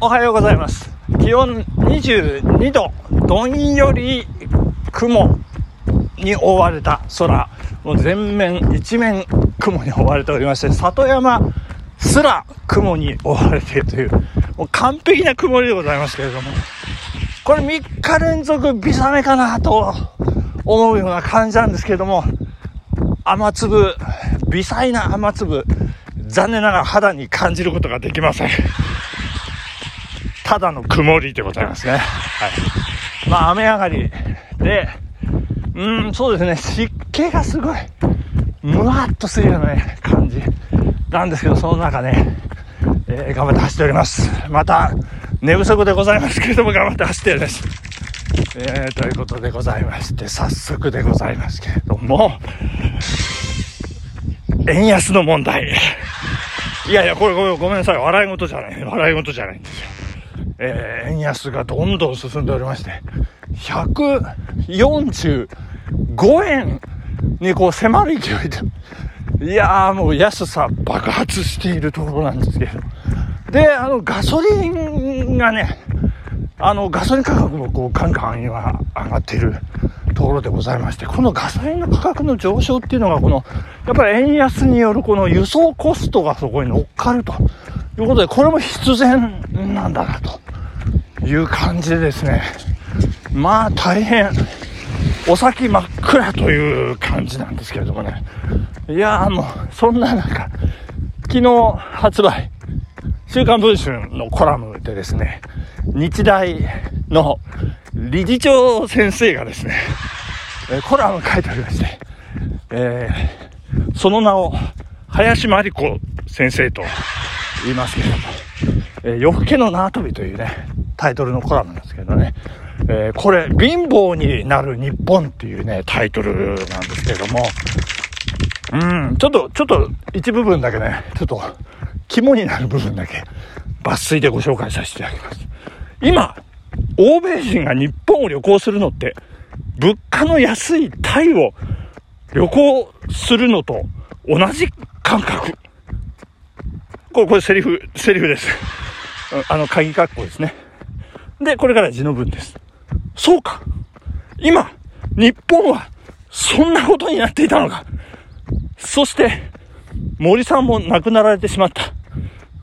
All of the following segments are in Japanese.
おはようございます。気温22度、どんより雲に覆われた空、もう全面一面雲に覆われておりまして、里山すら雲に覆われているという、もう完璧な曇りでございますけれども、これ3日連続微雨かなと思うような感じなんですけれども、雨粒、微細な雨粒、残念ながら肌に感じることができません。ただの曇りでございますね。はい。まあ、雨上がりで、うん、そうですね、湿気がすごい、むわっとするような、ね、感じなんですけど、その中ね、えー、頑張って走っております。また、寝不足でございますけれども、頑張って走っております。えー、ということでございまして、早速でございますけれども、円安の問題。いやいや、これごめんなさい。笑い事じゃない。笑い事じゃないんですよ。えー、円安がどんどん進んでおりまして、145円にこう迫る勢いで、いやーもう安さ爆発しているところなんですけど。で、あの、ガソリンがね、あの、ガソリン価格もこうガンガン今上がっているところでございまして、このガソリンの価格の上昇っていうのが、この、やっぱり円安によるこの輸送コストがそこに乗っかるということで、これも必然なんだなと。いう感じでですね、まあ大変、お先真っ暗という感じなんですけれどもね。いやーもう、そんな中、昨日発売、週刊文春のコラムでですね、日大の理事長先生がですね、えコラム書いてありまして、えー、その名を林真理子先生と言いますけれども、えー、夜更けの縄跳びというね、タイトルのコラムなんですけどね。えー、これ、貧乏になる日本っていうね、タイトルなんですけども、うん、ちょっと、ちょっと一部分だけね、ちょっと肝になる部分だけ抜粋でご紹介させていただきます。今、欧米人が日本を旅行するのって、物価の安いタイを旅行するのと同じ感覚。これ、これセリフ、セリフです。あの、鍵括弧ですね。で、これから字の文です。そうか。今、日本は、そんなことになっていたのか。そして、森さんも亡くなられてしまった。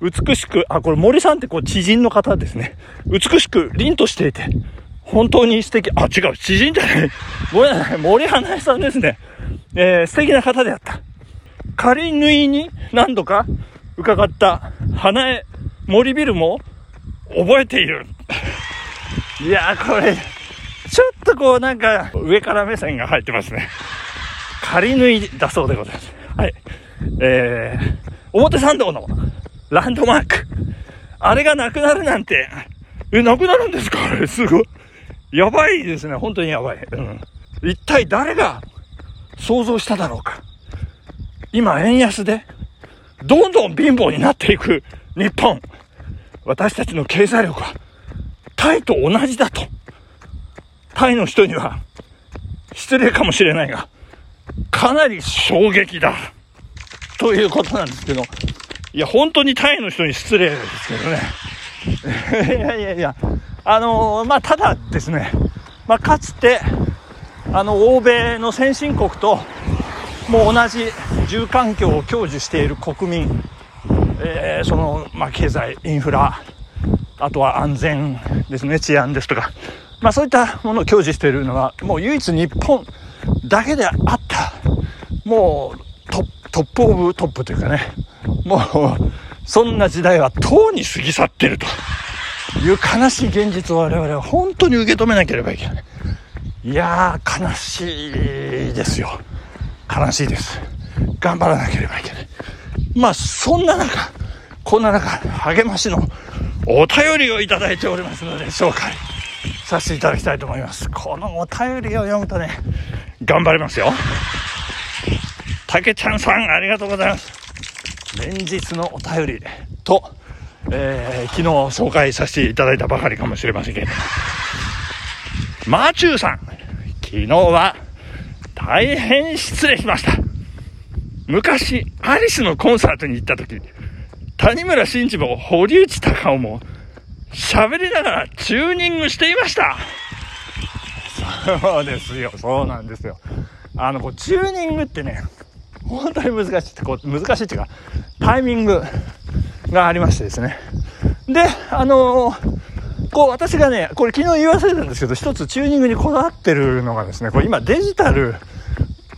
美しく、あ、これ森さんってこう知人の方ですね。美しく凛としていて、本当に素敵、あ、違う、知人じゃない。ごめんなさい、森花江さんですね。えー、素敵な方であった。仮縫いに何度か伺った花江森ビルも覚えている。いやー、これ、ちょっとこうなんか、上から目線が入ってますね。仮縫いだそうでございます。はい。えー、表参道のランドマーク。あれがなくなるなんて、え、なくなるんですか？あれ、すごい。やばいですね。本当にやばい。うん。一体誰が想像しただろうか。今、円安で、どんどん貧乏になっていく日本。私たちの経済力は、タイと同じだと。タイの人には、失礼かもしれないが、かなり衝撃だ。ということなんですけど、いや、本当にタイの人に失礼ですけどね。いやいやいや、あのー、まあ、ただですね、まあ、かつて、あの、欧米の先進国と、もう同じ住環境を享受している国民、えー、その、まあ、経済、インフラ、あとは安全ですね、治安ですとか、まあそういったものを享受しているのは、もう唯一日本だけであった、もうト top of top というかね、もうそんな時代はとうに過ぎ去ってるという悲しい現実を我々は本当に受け止めなければいけない。いやー、悲しいですよ。悲しいです。頑張らなければいけない。まあそんな中、こんな中、励ましのお便りをいただいておりますので、紹介させていただきたいと思います。このお便りを読むとね、頑張りますよ。たけちゃんさん、ありがとうございます。連日のお便りと、えー、昨日紹介させていただいたばかりかもしれませんけど、マーチューさん、昨日は大変失礼しました。昔、アリスのコンサートに行った時、谷村新司も堀内隆夫も喋りながらチューニングしていました。そうですよ、そうなんですよ。あの、こう、チューニングってね、本当に難しいって、こう、難しいっていうか、タイミングがありましてですね。で、あのー、こう、私がね、これ昨日言わせたんですけど、一つチューニングにこだわってるのがですね、これ今デジタル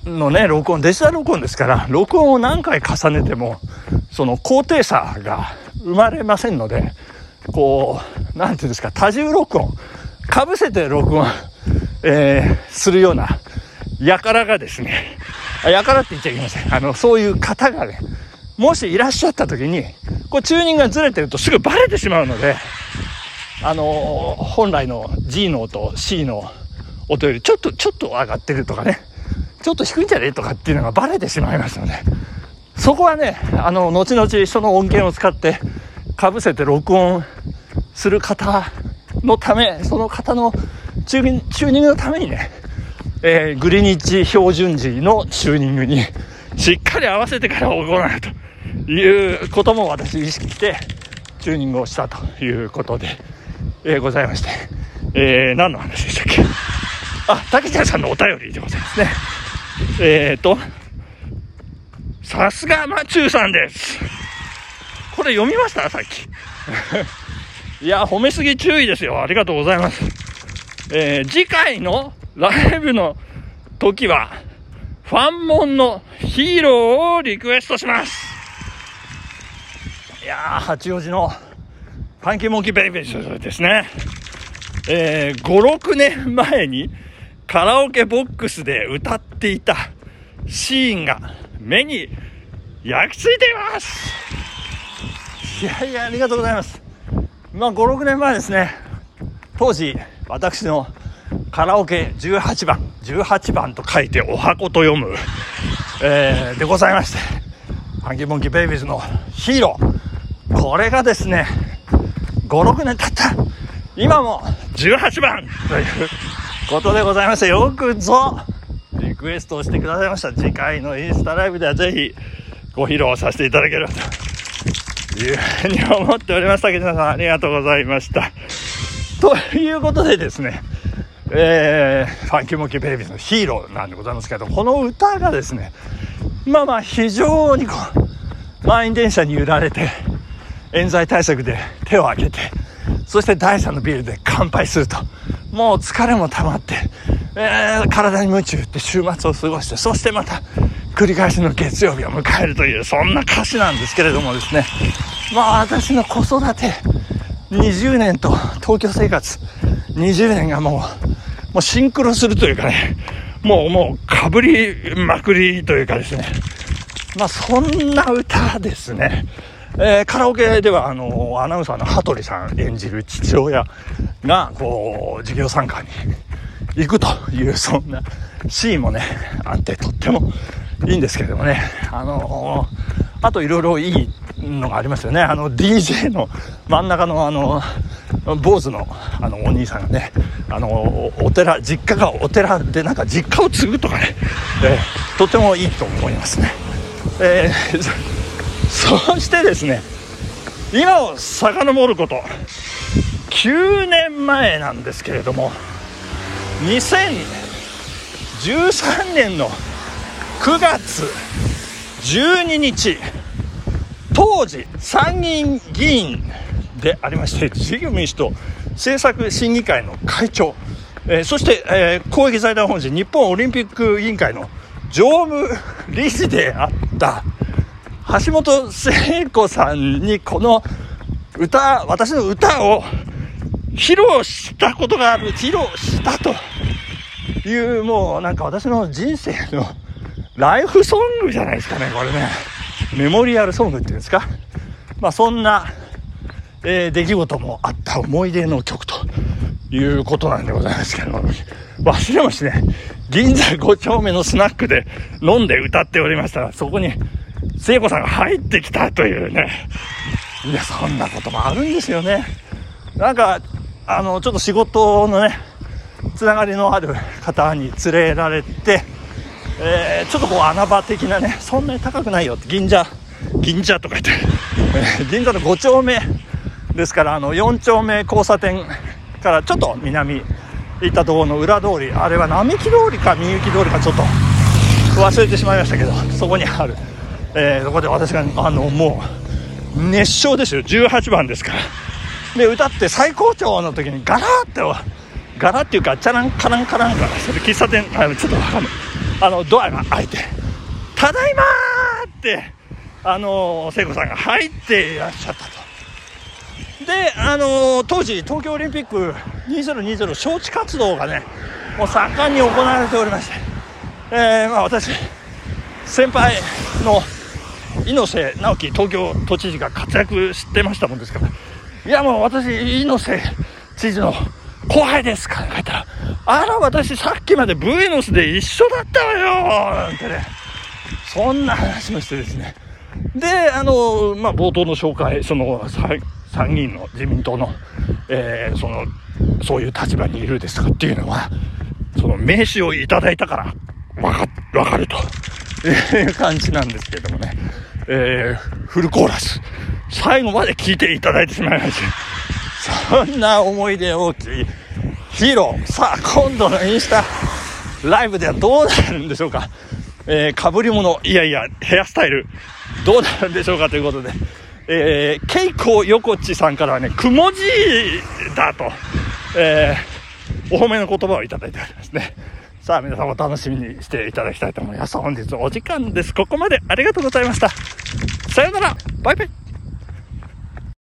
のね、録音、デジタル録音ですから、録音を何回重ねても、その高低差が生まれませんので、こう、なんていうんですか、多重録音、かぶせて録音、えー、するような、やからがですね、やからって言っちゃいけません。あの、そういう方がね、もしいらっしゃった時に、こうチューニングがずれてるとすぐバレてしまうので、あのー、本来の G の音、C の音よりちょっと、ちょっと上がってるとかね、ちょっと低いんじゃねえとかっていうのがバレてしまいますので、そこはね、あの、後々その音源を使ってかぶせて録音する方のため、その方のチューニングのためにね、えー、グリニッチ標準時のチューニングにしっかり合わせてから行うということも私意識してチューニングをしたということで、えー、ございまして、えー、何の話でしたっけ？あ、竹ちゃんさんのお便りでございますね。えーと、さすがマチューさんです。これ読みました？さっき。いや、褒めすぎ注意ですよ。ありがとうございます。えー、次回のライブの時は、ファンモンのヒーローをリクエストします。いやー、八王子のファンキーモンキーベイビーですね。えー、5、6年前にカラオケボックスで歌っていたシーンが目に焼き付いていますいやいや、ありがとうございます。まあ、5、6年前ですね。当時、私のカラオケ18番、18番と書いてお箱と読む、えー、でございまして、ファンキーモンキーベイビーズのヒーロー。これがですね、5、6年経った。今も18番ということでございまして、よくぞリクエストをしてくださいました。次回のインスタライブではぜひご披露させていただければというふうに思っておりましたけど、皆さんありがとうございました。ということでですね、えー、ファンキーモンキーベイビーズのヒーローなんでございますけど、この歌がですね、まあまあ非常にこう、満員電車に揺られて、冤罪対策で手を挙げて、そして第3のビールで乾杯すると。もう疲れも溜まって、えー、体に夢中って週末を過ごして、そしてまた繰り返しの月曜日を迎えるという、そんな歌詞なんですけれどもですね。まあ私の子育て20年と東京生活20年がもう、もうシンクロするというかね、もうもうかぶりまくりというかですね。まあそんな歌ですね。えー、カラオケでは、あの、アナウンサーの羽鳥さん演じる父親が、こう、授業参加に行くという、そんなシーンもね、あって、とってもいいんですけどもね、あの、あといろいろいいのがありますよね。あの、DJ の真ん中のあの、坊主のあのお兄さんがね、あの、お寺、実家がお寺でなんか実家を継ぐとかね、えー、とてもいいと思いますね。えー そしてですね今を遡ること9年前なんですけれども2013年の9月12日当時参議院議員でありまして自由民主党政策審議会の会長、えー、そして、えー、公益財団法人日本オリンピック委員会の常務理事であった橋本聖子さんにこの歌、私の歌を披露したことがある、披露したという、もうなんか私の人生のライフソングじゃないですかね、これね。メモリアルソングっていうんですか。まあそんな、えー、出来事もあった思い出の曲ということなんでございますけども、忘れもしね、銀座5丁目のスナックで飲んで歌っておりましたら、そこに聖子さんが入ってきたというね。いや、そんなこともあるんですよね。なんか、あの、ちょっと仕事のね、つながりのある方に連れられて、えー、ちょっとこう穴場的なねそんなに高くないよって銀座銀座とか言って、え、銀座の5丁目ですからあの4丁目交差点からちょっと南行ったところの裏通りあれは並木通りかみゆき通りかちょっと忘れてしまいましたけどそこにある、えー、そこで私があのもう熱唱ですよ18番ですからで歌って最高潮の時にガラーってガラっていうかチャランカランカランかそれ喫茶店あちょっとわかんないあのドアが開いて「ただいま!」ってあの聖子さんが入っていらっしゃったとであの当時東京オリンピック2020招致活動がねもう盛んに行われておりまして、えー、まあ、私先輩の猪瀬直樹東京都知事が活躍してましたもんですからいやもう私猪瀬知事の後輩ですから書いたらあら私さっきまでブエノスで一緒だったわよなんてねそんな話もしてですね。であのまあ冒頭の紹介その参議院の自民党の、えー、そのそういう立場にいるですかっていうのはその名刺をいただいたからわかわかると。いう感じなんですけどもね、えー、フルコーラス。最後まで聞いていただいてしまいました。そんな思い出大きいヒーロー。さあ今度のインスタライブではどうなるんでしょうか。えー、かぶり物いやいやヘアスタイルどうなるんでしょうかということで。えー、ケイコ横地さんからはね、くもじだと、えー、お褒めの言葉をいただいておりますね。さあ、皆さんお楽しみにしていただきたいと思います。本日お時間です。ここまでありがとうございました。さようなら。バイバイ。